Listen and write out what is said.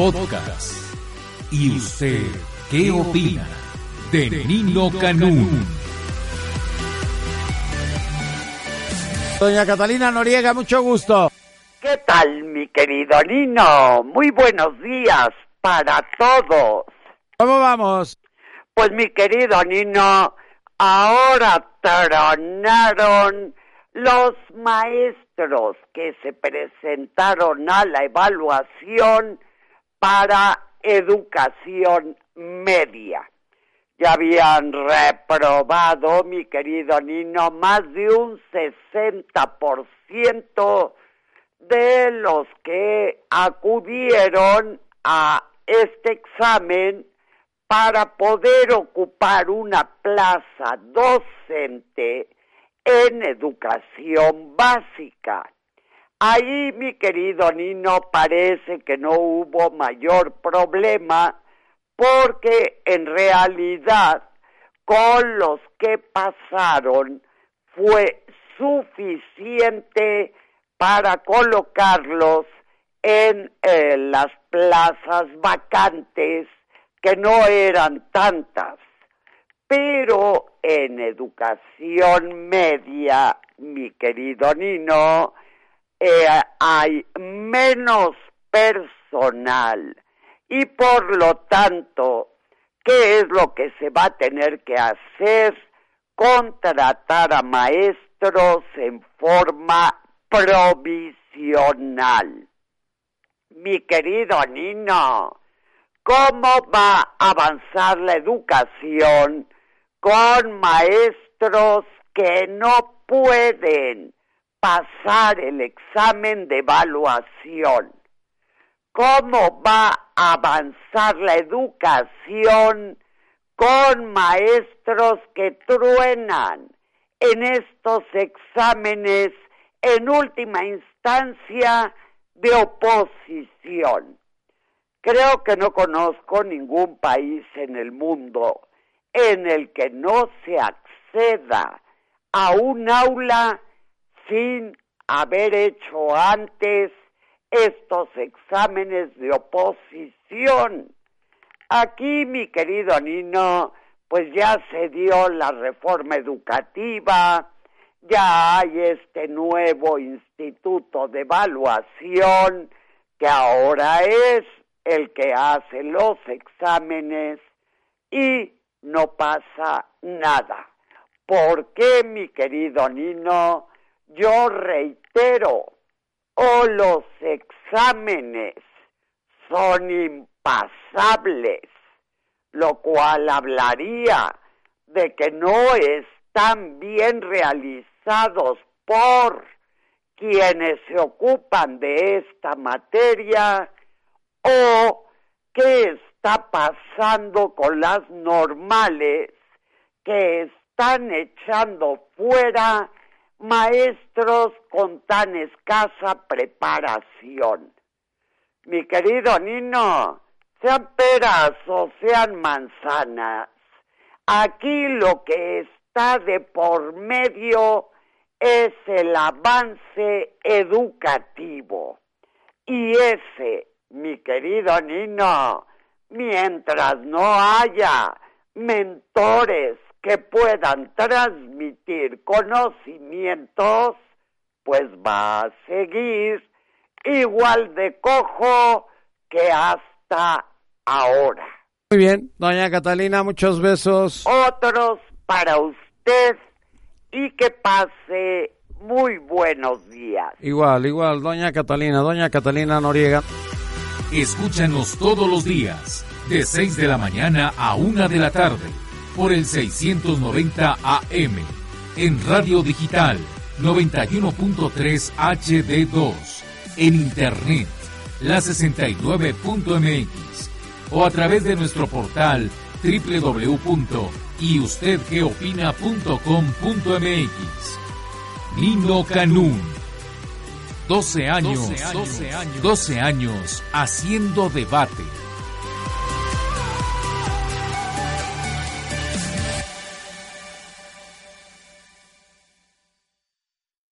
Podcast. ¿Y usted qué opina de Nino Canún? Doña Catalina Noriega, mucho gusto. ¿Qué tal, mi querido Nino? Muy buenos días para todos. ¿Cómo vamos? Pues mi querido Nino, ahora tronaron los maestros que se presentaron a la evaluación para educación media. Ya habían reprobado, mi querido Nino, más de un 60% de los que acudieron a este examen para poder ocupar una plaza docente en educación básica. Ahí, mi querido Nino, parece que no hubo mayor problema porque en realidad con los que pasaron fue suficiente para colocarlos en eh, las plazas vacantes que no eran tantas. Pero en educación media, mi querido Nino, eh, hay menos personal y por lo tanto, ¿qué es lo que se va a tener que hacer? Contratar a maestros en forma provisional. Mi querido Nino, ¿cómo va a avanzar la educación con maestros que no pueden pasar el examen de evaluación? ¿Cómo va a avanzar la educación con maestros que truenan en estos exámenes en última instancia de oposición? Creo que no conozco ningún país en el mundo en el que no se acceda a un aula sin haber hecho antes estos exámenes de oposición. Aquí, mi querido Nino, pues ya se dio la reforma educativa, ya hay este nuevo instituto de evaluación que ahora es el que hace los exámenes y no pasa nada. ¿Por qué, mi querido Nino? Yo reitero, o los exámenes son impasables, lo cual hablaría de que no están bien realizados por quienes se ocupan de esta materia o qué está pasando con las normales que están echando fuera maestros con tan escasa preparación. Mi querido Nino, sean peras o sean manzanas, aquí lo que está de por medio es el avance educativo. Y ese, mi querido Nino, mientras no haya mentores que puedan transmitir conocimientos, pues va a seguir igual de cojo que hasta ahora. Muy bien, doña Catalina, muchos besos. Otros para usted y que pase muy buenos días. Igual, igual, doña Catalina, doña Catalina Noriega. Escúchanos todos los días, de 6 de la mañana a 1 de la tarde por el 690 AM en Radio Digital 91.3 HD2 en Internet la 69.mx o a través de nuestro portal www.yustedqueopina.com.mx Nino Canún. 12 años, 12 años, 12 años haciendo debate